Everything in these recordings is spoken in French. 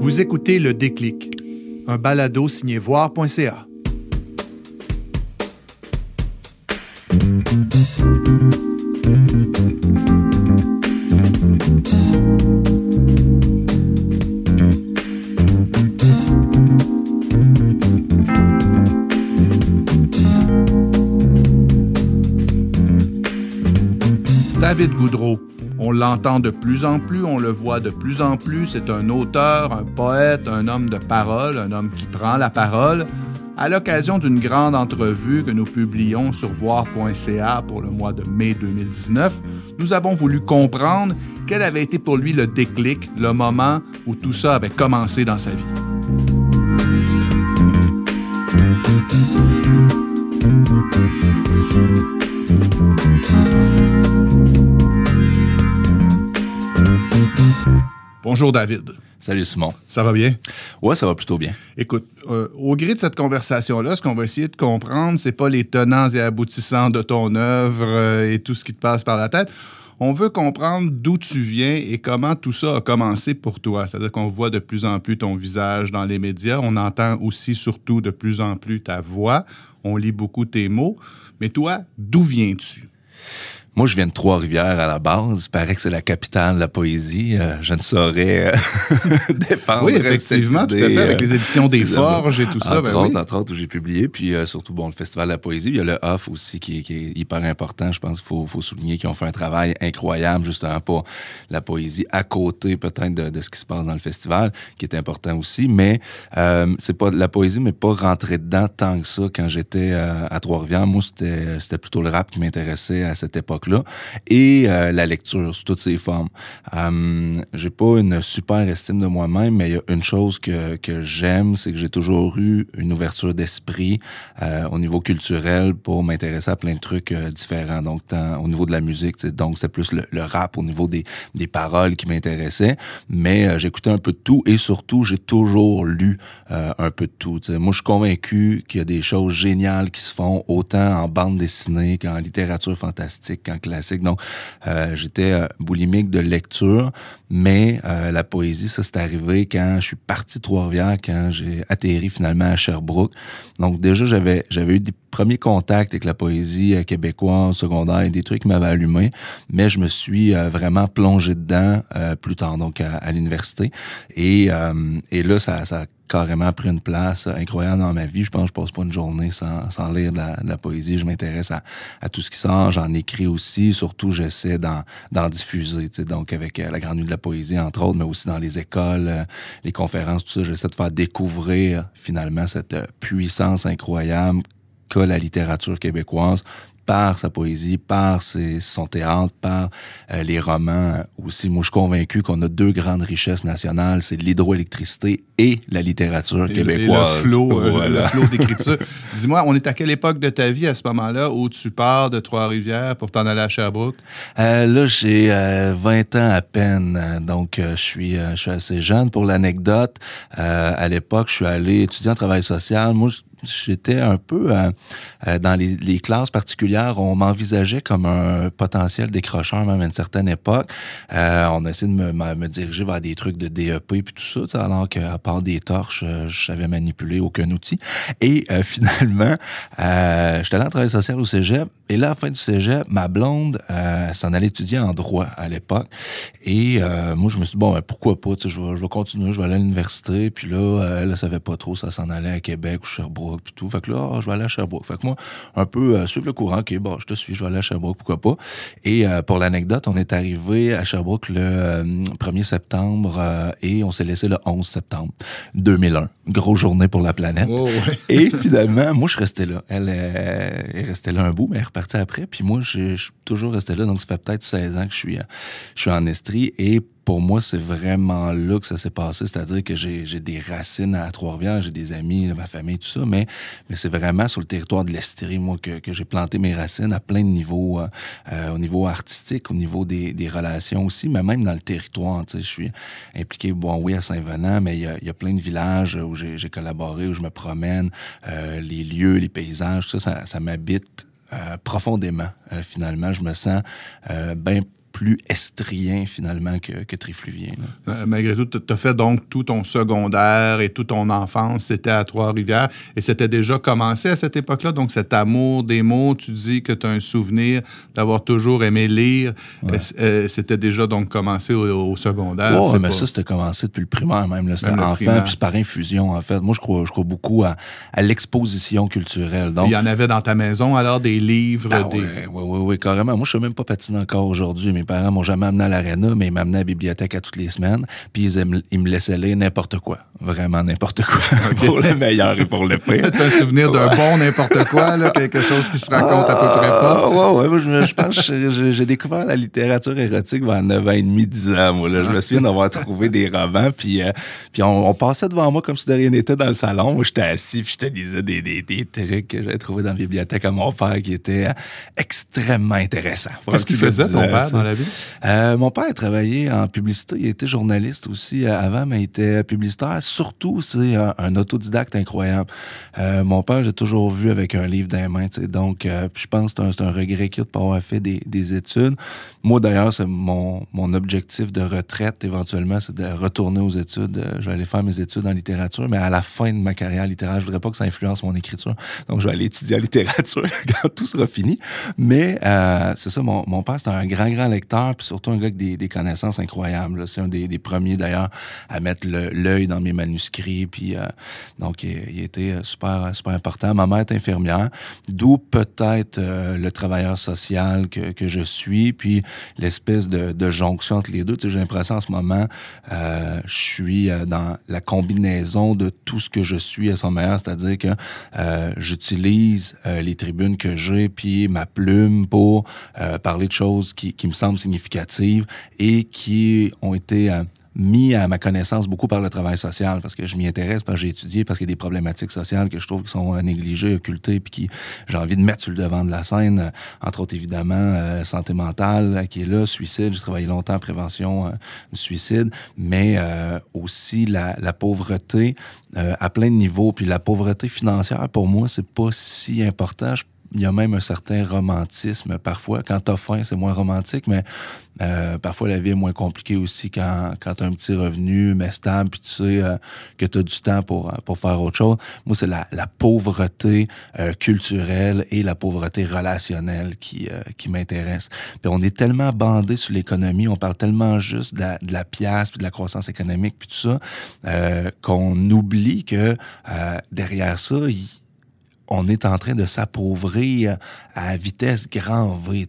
Vous écoutez Le Déclic, un balado signé voir.ca. David Goudreau. On l'entend de plus en plus, on le voit de plus en plus. C'est un auteur, un poète, un homme de parole, un homme qui prend la parole. À l'occasion d'une grande entrevue que nous publions sur voir.ca pour le mois de mai 2019, nous avons voulu comprendre quel avait été pour lui le déclic, le moment où tout ça avait commencé dans sa vie. Bonjour David. Salut Simon. Ça va bien? Ouais, ça va plutôt bien. Écoute, euh, au gré de cette conversation-là, ce qu'on va essayer de comprendre, c'est pas les tenants et aboutissants de ton œuvre euh, et tout ce qui te passe par la tête. On veut comprendre d'où tu viens et comment tout ça a commencé pour toi. C'est-à-dire qu'on voit de plus en plus ton visage dans les médias. On entend aussi, surtout, de plus en plus ta voix. On lit beaucoup tes mots. Mais toi, d'où viens-tu? Moi, je viens de Trois-Rivières à la base. Il paraît que c'est la capitale de la poésie. Euh, je ne saurais euh, défendre. Oui, effectivement, tout à fait, avec les éditions des Forges et tout ça. Ben entre, autres, entre autres, où j'ai publié. Puis euh, surtout, bon, le Festival de la poésie. Il y a le Off aussi qui, qui est hyper important. Je pense qu'il faut, faut, souligner qu'ils ont fait un travail incroyable, justement, pour la poésie à côté peut-être de, de, ce qui se passe dans le festival, qui est important aussi. Mais euh, c'est pas la poésie, mais pas rentrer dedans tant que ça quand j'étais à Trois-Rivières. Moi, c'était, c'était plutôt le rap qui m'intéressait à cette époque et euh, la lecture sous toutes ses formes. Euh, j'ai pas une super estime de moi-même, mais il y a une chose que, que j'aime, c'est que j'ai toujours eu une ouverture d'esprit euh, au niveau culturel pour m'intéresser à plein de trucs euh, différents. Donc, au niveau de la musique, donc c'est plus le, rap au niveau des, des paroles qui m'intéressaient, mais euh, j'écoutais un peu de tout et surtout, j'ai toujours lu un peu de tout. T'sais. Moi, je suis convaincu qu'il y a des choses géniales qui se font autant en bande dessinée qu'en littérature fantastique, classique. Donc, euh, j'étais euh, boulimique de lecture, mais euh, la poésie, ça, c'est arrivé quand je suis parti de Trois-Rivières, quand j'ai atterri finalement à Sherbrooke. Donc, déjà, j'avais j'avais eu des premiers contacts avec la poésie québécoise, secondaire, et des trucs qui m'avaient allumé, mais je me suis vraiment plongé dedans plus tard, donc à, l'université. Et, et là, ça, ça carrément pris une place incroyable dans ma vie. Je pense que je passe pas une journée sans, lire de la, poésie. Je m'intéresse à, à, tout ce qui sort. J'en écris aussi. Surtout, j'essaie d'en diffuser. Donc, avec euh, la Grande Nuit de la Poésie, entre autres, mais aussi dans les écoles, euh, les conférences, tout ça. J'essaie de faire découvrir finalement cette euh, puissance incroyable qu'a la littérature québécoise par sa poésie, par ses, son théâtre, par euh, les romans aussi. Moi, je suis convaincu qu'on a deux grandes richesses nationales, c'est l'hydroélectricité et la littérature québécoise. Et le flot, euh, le flot d'écriture. Dis-moi, on est à quelle époque de ta vie à ce moment-là où tu pars de Trois-Rivières pour t'en aller à Sherbrooke? Euh, là, j'ai 20 ans à peine, donc je suis je suis assez jeune. Pour l'anecdote, à l'époque, je suis allé étudier en travail social. Moi, j'étais un peu euh, euh, dans les, classes particulières, on m'envisageait comme un potentiel décrocheur même à une certaine époque. Euh, on a essayé de me, me, diriger vers des trucs de DEP et tout ça, alors qu'à part des torches, je savais manipuler aucun outil. Et finalement, j'étais allé en travail social au cégep. Et là, à la fin du cégep, ma blonde s'en allait étudier en droit à l'époque. Et moi, je me suis dit, bon, ben, pourquoi pas, je vais, je vais continuer, je vais aller à l'université. Puis là, elle ne savait pas trop ça s'en allait à Québec ou Sherbrooke puis tout. Fait que là, oh, je vais aller à Sherbrooke. Fait que moi, un peu euh, suivre le courant, OK, bon, je te suis, je vais aller à Sherbrooke, pourquoi pas. Et euh, pour l'anecdote, on est arrivé à Sherbrooke le 1er euh, septembre et on s'est laissé le 11 septembre 2001. Grosse journée pour la planète. Oh, ouais. et finalement, moi, je restais là. Elle est restée là un bout, mais elle est repartie après. Puis moi, je suis toujours resté là. Donc, ça fait peut-être 16 ans que je suis, je suis en Estrie. Et pour moi, c'est vraiment là que ça s'est passé. C'est-à-dire que j'ai des racines à Trois-Rivières, j'ai des amis, ma famille, tout ça, mais, mais c'est vraiment sur le territoire de l'Estrie, moi, que, que j'ai planté mes racines à plein de niveaux, euh, euh au niveau artistique, au niveau des, des relations aussi, mais même dans le territoire. Je suis impliqué, bon, oui, à Saint-Venant, mais il y a, y a, plein de villages où j'ai collaboré, où je me promène, euh, les lieux, les paysages, tout ça, ça, ça m'habite euh, profondément. Euh, finalement, je me sens bien plus estrien finalement que, que trifluvien. Euh, malgré tout, tu as fait donc tout ton secondaire et toute ton enfance, c'était à Trois-Rivières et c'était déjà commencé à cette époque-là. Donc cet amour des mots, tu dis que tu as un souvenir d'avoir toujours aimé lire. Euh, c'était déjà donc commencé au, secondaire. Oui, mais ça, c'était commencé depuis le primaire même. C'était enfant, puis par infusion en fait. Moi, je crois, je crois beaucoup à, à l'exposition culturelle. Donc, Il y en avait dans ta maison alors des livres? Ah, des... Oui, oui, oui, carrément. Moi, je suis même pas patiner encore aujourd'hui. Mes parents m'ont jamais amené à l'aréna, mais ils m'amenaient à la bibliothèque à toutes les semaines. Puis ils, ils me laissaient lire n'importe quoi. Vraiment n'importe quoi. pour le meilleur et pour le pire. tu as un souvenir d'un bon n'importe quoi, là, quelque chose qui se raconte à peu près pas? Ah, ouais, ouais. Moi, je, je pense que j'ai découvert la littérature érotique vers 9 ans et demi, 10 ans. Moi, là. Je me souviens d'avoir trouvé des romans, puis, euh, puis on, on, passait devant moi comme si de rien n'était dans le salon. Moi, j'étais assis, puis je te lisais des, des, des trucs que j'avais trouvé dans la bibliothèque à mon père qui étaient extrêmement intéressants. Qu'est-ce qu'il faisait, ton père, dans la Euh, mon père travaillait en publicité. Il était journaliste aussi euh, avant, mais il était publicitaire. Surtout, c'est un, un, autodidacte incroyable. Euh, mon père, j'ai toujours vu avec un livre dans les mains. Donc, euh, je pense que c'est un, regret qu'il a de pas avoir fait des, des études. Moi, d'ailleurs, c'est mon, objectif de retraite, éventuellement, c'est de retourner aux études. Je vais aller faire mes études en littérature, mais à la fin de ma carrière littéraire, je voudrais pas que ça influence mon écriture. Donc, je vais aller étudier en littérature quand tout sera fini. Mais c'est ça, mon, mon père, c'était un grand, grand lecteur, puis surtout un gars avec des, connaissances incroyables. C'est un des, premiers, d'ailleurs, à mettre l'œil dans mes manuscrits. Puis, euh, donc, il, il, était super, super important. Ma mère est infirmière, d'où peut-être euh, le travailleur social que, que je suis, puis l'espèce de, jonction entre les deux. J'ai l'impression en ce moment, euh, je suis dans la combinaison de tout ce que je suis à son meilleur, c'est-à-dire que euh, j'utilise les tribunes que j'ai, puis ma plume pour euh, parler de choses qui, me semblent significatives et qui ont été euh, mis à ma connaissance beaucoup par le travail social parce que je m'y intéresse, parce que j'ai étudié, parce qu'il y a des problématiques sociales que je trouve qui sont négligées, occultées, puis qui j'ai envie de mettre sur le devant de la scène. Entre autres, évidemment, euh, santé mentale qui est là, suicide. J'ai travaillé longtemps en prévention euh, du suicide, mais euh, aussi la, la pauvreté à plein de niveaux. Puis la pauvreté financière, pour moi, c'est pas si important. Je il y a même un certain romantisme parfois. Quand t'as faim, c'est moins romantique, mais euh, parfois la vie est moins compliquée aussi quand, quand t'as un petit revenu, mais stable, puis tu sais euh, que t'as du temps pour, pour faire autre chose. Moi, c'est la, la pauvreté euh, culturelle et la pauvreté relationnelle qui, qui m'intéresse. Puis on est tellement bandé sur l'économie, on parle tellement juste de la, de la pièce, puis de la croissance économique, puis tout ça, qu'on oublie que derrière ça, on est en train de s'appauvrir à vitesse grand V,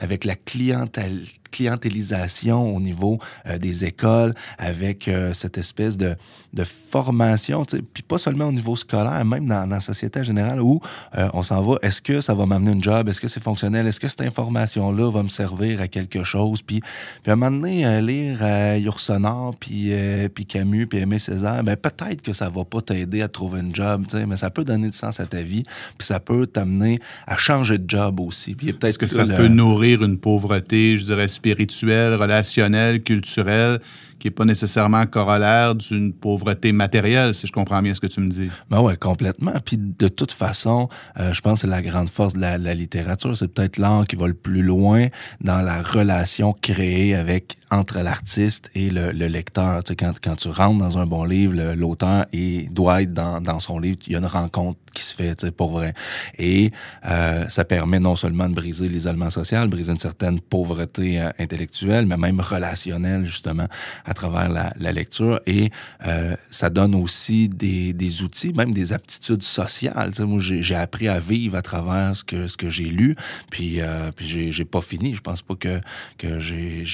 avec la clientèle clientélisation au niveau euh, des écoles, avec euh, cette espèce de, de formation, puis pas seulement au niveau scolaire, même dans, dans la société générale, où euh, on s'en va, est-ce que ça va m'amener une job, est-ce que c'est fonctionnel, est-ce que cette information-là va me servir à quelque chose, puis, puis à un moment donné, lire Yourcenar, puis, puis Camus, puis Aimé Césaire, ben peut-être que ça va pas t'aider à trouver une job, mais ça peut donner du sens à ta vie, puis ça peut t'amener à changer de job aussi. Puis peut-être que, que ça le... peut nourrir une pauvreté, je dirais, spirituel, relationnel, culturel, qui n'est pas nécessairement corollaire d'une pauvreté matérielle, si je comprends bien ce que tu me dis. Ben ouais, complètement. Puis de toute façon, euh, je pense que la grande force de la, la littérature. C'est peut-être l'art qui va le plus loin dans la relation créée avec entre l'artiste et le, le lecteur. Tu sais, quand, quand tu rentres dans un bon livre, l'auteur doit être dans, dans son livre. Il y a une rencontre qui se fait, tu sais, pour vrai. Et euh, ça permet non seulement de briser l'isolement social, briser une certaine pauvreté euh, intellectuelle, mais même relationnelle, justement, à travers la, lecture. Et euh, ça donne aussi des, des outils, même des aptitudes sociales. Moi, j'ai appris à vivre à travers ce que, ce que j'ai lu. Puis, euh, puis j'ai pas fini. Je pense pas que, que j'ai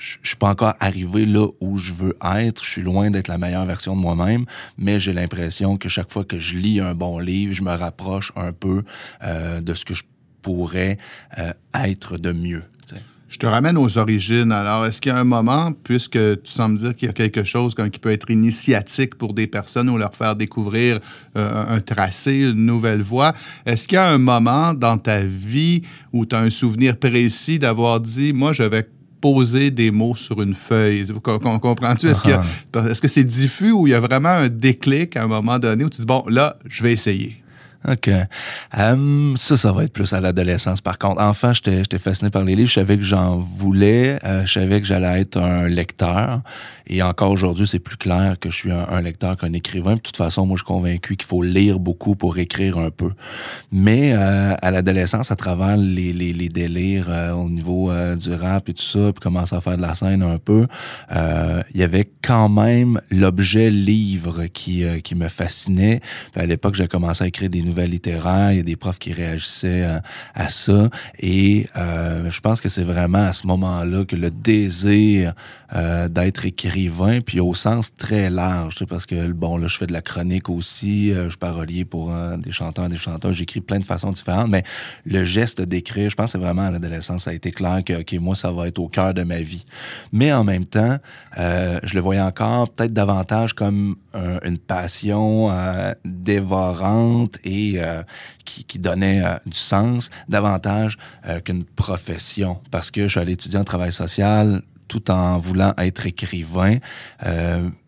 je suis pas encore arrivé là où je veux être. Je suis loin d'être la meilleure version de moi-même, mais j'ai l'impression que chaque fois que je lis un bon livre, je me rapproche un peu euh, de ce que je pourrais euh, être de mieux. Je te ramène aux origines. Alors, est-ce qu'il y a un moment, puisque tu sembles dire qu'il y a quelque chose qui peut être initiatique pour des personnes ou leur faire découvrir euh, un tracé, une nouvelle voie, est-ce qu'il y a un moment dans ta vie où tu as un souvenir précis d'avoir dit, moi, je vais poser des mots sur une feuille? Comprends-tu? Est-ce que est-ce que c'est diffus ou il y a vraiment un déclic à un moment donné où tu dis, bon, là, je vais essayer? OK. Um, ça, ça va être plus à l'adolescence. Par contre, enfant, j'étais fasciné par les livres. Je savais que j'en voulais. Euh, je savais que j'allais être un lecteur. Et encore aujourd'hui, c'est plus clair que je suis un, lecteur qu'un écrivain. de toute façon, moi, je suis convaincu qu'il faut lire beaucoup pour écrire un peu. Mais euh, à l'adolescence, à travers les, les, les délires euh, au niveau du rap et tout ça, puis commencer à faire de la scène un peu, il y avait quand même l'objet livre qui, qui me fascinait. Puis à l'époque, j'ai commencé à écrire des nouvelles littéraires, il y a des profs qui réagissaient à, ça. Et euh, je pense que c'est vraiment à ce moment-là que le désir euh, d'être écrivain, puis au sens très large, parce que bon, là, je fais de la chronique aussi, euh, je suis parolier pour des chanteurs, des chanteurs, j'écris plein de façons différentes, mais le geste d'écrire, je pense que c'est vraiment à l'adolescence, ça a été clair que, OK, moi, ça va être au cœur de ma vie. Mais en même temps, je le voyais encore peut-être davantage comme une passion dévorante et euh, qui, donnait euh, du sens davantage euh, qu'une profession. Parce que je suis allé étudier en travail social tout en voulant être écrivain.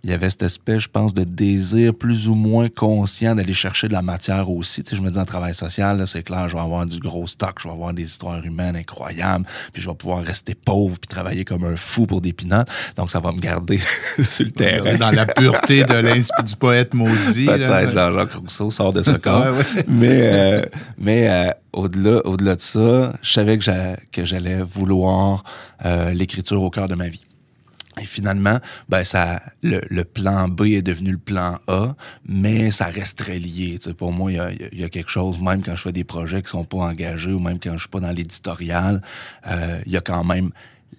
Il y avait cette espèce, je pense, de désir plus ou moins conscient d'aller chercher de la matière aussi. Tu sais, je me dis en travail social, c'est clair, je vais avoir du gros stock, je vais avoir des histoires humaines incroyables, puis je vais pouvoir rester pauvre puis travailler comme un fou pour des pinottes. Donc ça va me garder sur le terrain. Dans la pureté de du poète maudit. Peut-être Jean-Jacques Rousseau sort de ce corps. Mais, euh, mais euh, au-delà, au-delà de ça, je savais que j'allais vouloir euh, l'écriture au cœur de ma vie. Et finalement, ben ça, le, plan B est devenu le plan A, mais ça reste très lié. pour moi, il y a, y a, quelque chose, même quand je fais des projets qui sont pas engagés ou même quand je suis pas dans l'éditorial, euh, il y a quand même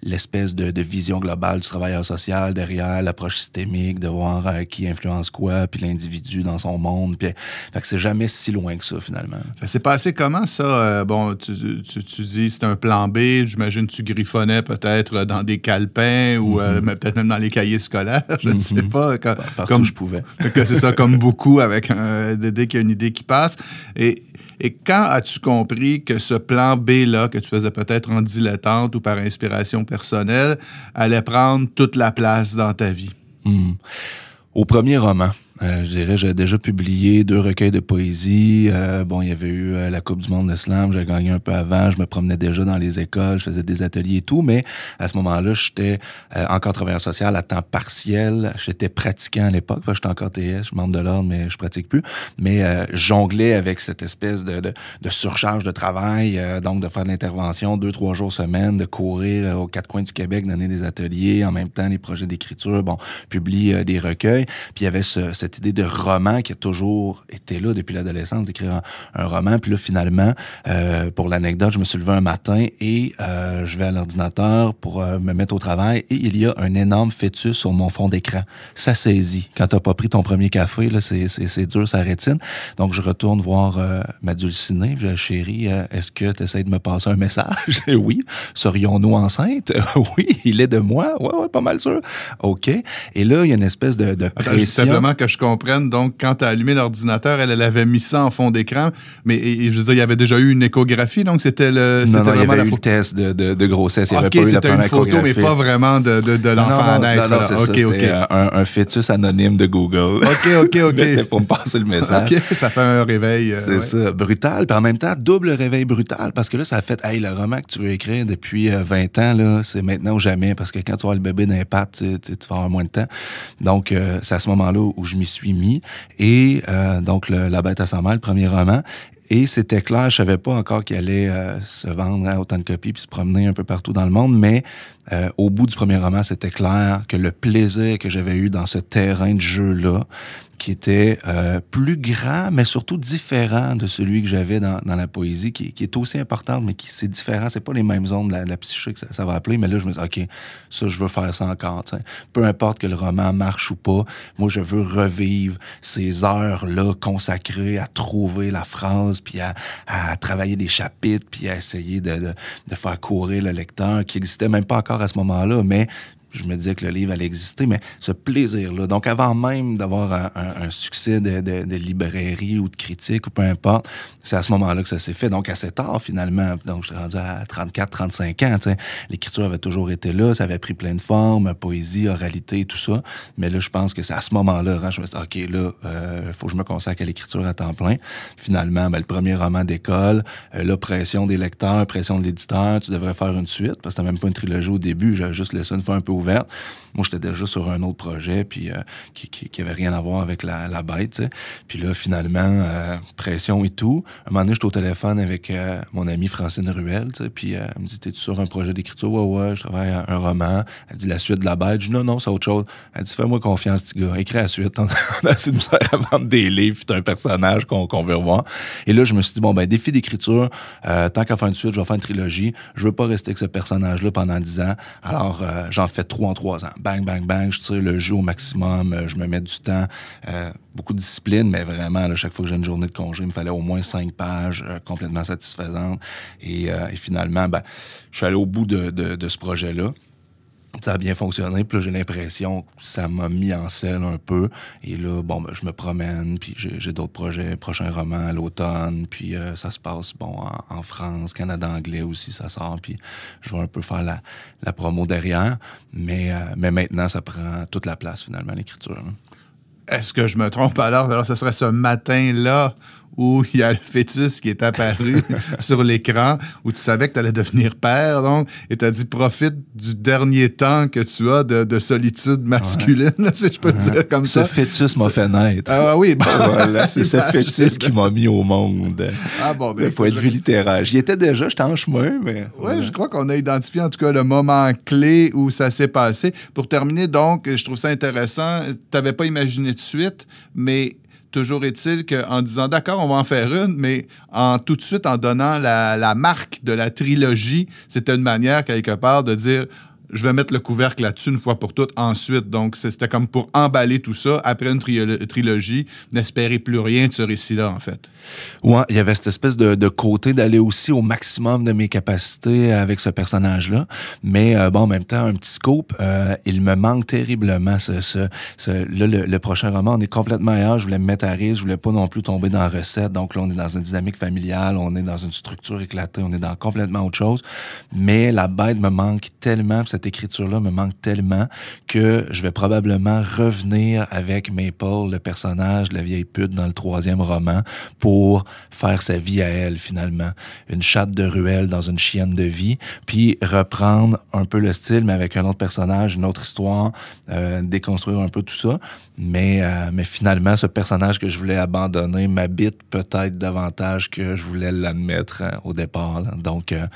l'espèce de, de, vision globale du travailleur social derrière l'approche systémique, de voir euh, qui influence quoi, puis l'individu dans son monde. Puis, fait que c'est jamais si loin que ça, finalement. Ça s'est passé comment, ça? Euh, bon, tu, tu, tu dis c'est un plan B. J'imagine tu griffonnais peut-être dans des calepins ou euh, mm-hmm. peut-être même dans les cahiers scolaires. Je ne sais mm-hmm. pas. Quand, comme je pouvais. que c'est ça, comme beaucoup, avec un, dès qu'il y a une idée qui passe. Et et quand as-tu compris que ce plan B-là, que tu faisais peut-être en dilettante ou par inspiration personnelle, allait prendre toute la place dans ta vie? Hmm. Au premier roman, euh, je dirais, j'ai déjà publié deux recueils de poésie. Euh, bon, il y avait eu euh, la Coupe du monde de slam, j'ai gagné un peu avant. Je me promenais déjà dans les écoles, je faisais des ateliers et tout. Mais à ce moment-là, j'étais encore travailleur social à temps partiel. J'étais pratiquant à l'époque. J'étais encore TS, je suis membre de l'ordre, mais je pratique plus. Mais jonglais avec cette espèce de, de, de surcharge de travail, donc de faire de l'intervention deux, trois jours semaine, de courir aux quatre coins du Québec, donner des ateliers, en même temps les projets d'écriture, bon, publier des recueils. Puis il y avait ce idée de roman qui a toujours été là depuis l'adolescence, d'écrire un, roman. Puis là, finalement, euh, pour l'anecdote, je me suis levé un matin et euh, je vais à l'ordinateur pour euh, me mettre au travail et il y a un énorme fœtus sur mon fond d'écran. Ça saisit. Quand t'as pas pris ton premier café, là, c'est, c'est, dur, ça rétine. Donc, je retourne voir ma dulcinée. Je dis, chérie, est-ce que tu essaies de me passer un message? oui. Serions-nous enceintes? oui, il est de moi. Ouais, ouais, pas mal sûr. OK. Et là, il y a une espèce de, de pression. simplement que je comprenne. Donc, quand tu as allumé l'ordinateur, elle, elle, avait mis ça en fond d'écran. Mais je veux dire, il y avait déjà eu une échographie, donc c'était le. Non, non, il y avait eu le test de, de, de grossesse. Il n'y avait pas eu la première une photo, mais pas vraiment de, de, de l'enfant à naître. Non, non, c'est okay, ça. Un, un, fœtus anonyme de Google. OK, OK, OK. c'était pour me passer le message. OK, ça fait un réveil. Euh, c'est ça, brutal. Puis en même temps, double réveil brutal, parce que là, ça a fait, hey, le roman que tu veux écrire depuis 20 euh, ans, là, c'est maintenant ou jamais, parce que quand tu vas le bébé d'impact, tu, tu, vas avoir moins de temps. Donc, euh, c'est à ce moment-là où je m'y suis mis. Et euh, donc, La bête à sa mère, le premier roman. Et c'était clair, je savais pas encore qu'il allait euh, se vendre à autant de copies puis se promener un peu partout dans le monde, mais euh, au bout du premier roman, c'était clair que le plaisir que j'avais eu dans ce terrain de jeu-là, qui était euh, plus grand, mais surtout différent de celui que j'avais dans, la poésie, qui, est aussi importante, mais qui c'est différent. C'est pas les mêmes zones de la, psyché que ça, va appeler, mais là, je me dis, OK, ça, je veux faire ça encore. Peu importe que le roman marche ou pas, moi, je veux revivre ces heures-là consacrées à trouver la phrase, puis à, travailler des chapitres, puis à essayer de, de, faire courir le lecteur, qui existait même pas encore à ce moment-là, mais je me disais que le livre allait exister, mais ce plaisir-là. Donc, avant même d'avoir un, succès de, librairie ou de critique ou peu importe, c'est à ce moment-là que ça s'est fait. Donc, assez tard, finalement. Donc, je suis rendu à 34, 35 ans. L'écriture avait toujours été là, ça avait pris plein de formes, poésie, oralité, tout ça. Mais là, je pense que c'est à ce moment-là, je me suis dit, OK, là, euh, faut que je me consacre à l'écriture à temps plein. Finalement, ben, le premier roman d'école, euh, la pression des lecteurs, pression de l'éditeur, tu devrais faire une suite, parce que t'as même pas une trilogie au début, j'avais juste laissé une fois un peu Moi, j'étais déjà sur un autre projet, puis euh, qui, qui, avait rien à voir avec la, bête, Puis là, finalement, euh, pression et tout. Un moment donné, j'étais au téléphone avec euh, mon amie Francine Ruel, puis elle me dit, t'es-tu sur un projet d'écriture? Ouais, ouais, je travaille à un roman. Elle dit, la suite de la bête. Je dis, non, non, c'est autre chose. Elle dit, fais-moi confiance, petit gars. Écris la suite. On a assez de misère à vendre des livres, puis un personnage qu'on veut revoir. Et là, je me suis dit, bon, ben, défi d'écriture, tant qu'à faire une suite, je vais faire une trilogie. Je veux pas rester avec ce personnage-là pendant dix ans. Alors, j'en fais trois en trois ans bang, bang, bang, je tire le jeu au maximum, euh, je me mets du temps, euh, beaucoup de discipline, mais vraiment, là, chaque fois que j'ai une journée de congé, il me fallait au moins cinq pages euh, complètement satisfaisantes. Et, finalement, ben, je suis allé au bout de, de ce projet-là ça a bien fonctionné. Puis là, j'ai l'impression que ça m'a mis en selle un peu. Et là, bon, ben, je me promène, puis j'ai d'autres projets, prochain roman à l'automne, puis euh, ça se passe, bon, en, France, Canada anglais aussi, ça sort, puis je vais un peu faire la, promo derrière. Mais, euh, mais maintenant, ça prend toute la place, finalement, l'écriture. Est-ce que je me trompe alors? Alors, ce serait ce matin-là où il y a le fœtus qui est apparu sur l'écran, où tu savais que tu allais devenir père, donc, et tu as dit profite du dernier temps que tu as de, solitude masculine, si je peux dire comme ça. Ce fœtus m'a fait naître. Ah oui, bon. voilà, c'est ce fœtus qui m'a mis au monde. Ah bon, ben. Faut être vue littéraire. J'y étais déjà, j'étais en chemin, mais. Oui, je crois qu'on a identifié en tout cas le moment clé où ça s'est passé. Pour terminer, donc, je trouve ça intéressant. Tu n'avais pas imaginé de suite, mais Toujours est-il qu'en disant d'accord, on va en faire une, mais en tout de suite en donnant la, marque de la trilogie, c'était une manière quelque part de dire je vais mettre le couvercle là-dessus une fois pour toutes ensuite. Donc, c'était comme pour emballer tout ça après une trilogie, n'espérer plus rien de ce récit-là, en fait. Ouais, il y avait cette espèce de, côté d'aller aussi au maximum de mes capacités avec ce personnage-là. Mais euh, bon, en même temps, un petit scope, euh, il me manque terriblement ce là, le, prochain roman, on est complètement ailleurs. Je voulais me mettre à risque, je voulais pas non plus tomber dans la recette. Donc là, on est dans une dynamique familiale, on est dans une structure éclatée, on est dans complètement autre chose. Mais la bête me manque tellement, cette écriture-là me manque tellement que je vais probablement revenir avec Maple, le personnage, la vieille pute dans le troisième roman, pour faire sa vie à elle finalement. Une chatte de ruelle dans une chienne de vie, puis reprendre un peu le style, mais avec un autre personnage, une autre histoire, euh, déconstruire un peu tout ça. Mais, euh, mais finalement, ce personnage que je voulais abandonner m'habite peut-être davantage que je voulais l'admettre euh, au départ. Donc, euh,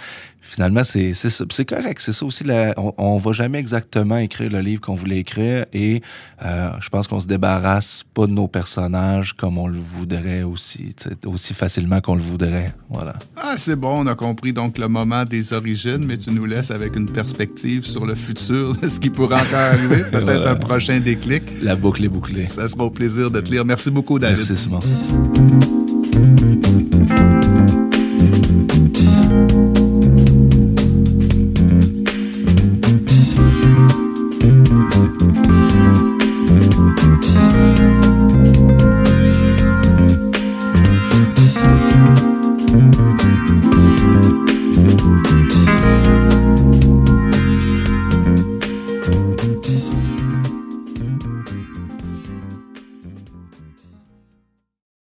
finalement, c'est c'est correct. C'est ça aussi. La, on, on va jamais exactement écrire le livre qu'on voulait écrire et euh, je pense qu'on se débarrasse pas de nos personnages comme on le voudrait aussi, aussi facilement qu'on le voudrait. Voilà. Ah, c'est bon. On a compris donc le moment des origines, mais tu nous laisses avec une perspective sur le futur ce qui pourrait encore arriver. Peut-être un prochain déclic. La boucle est bouclée. Ça sera au plaisir de te lire. Merci beaucoup, David. Merci, Simon.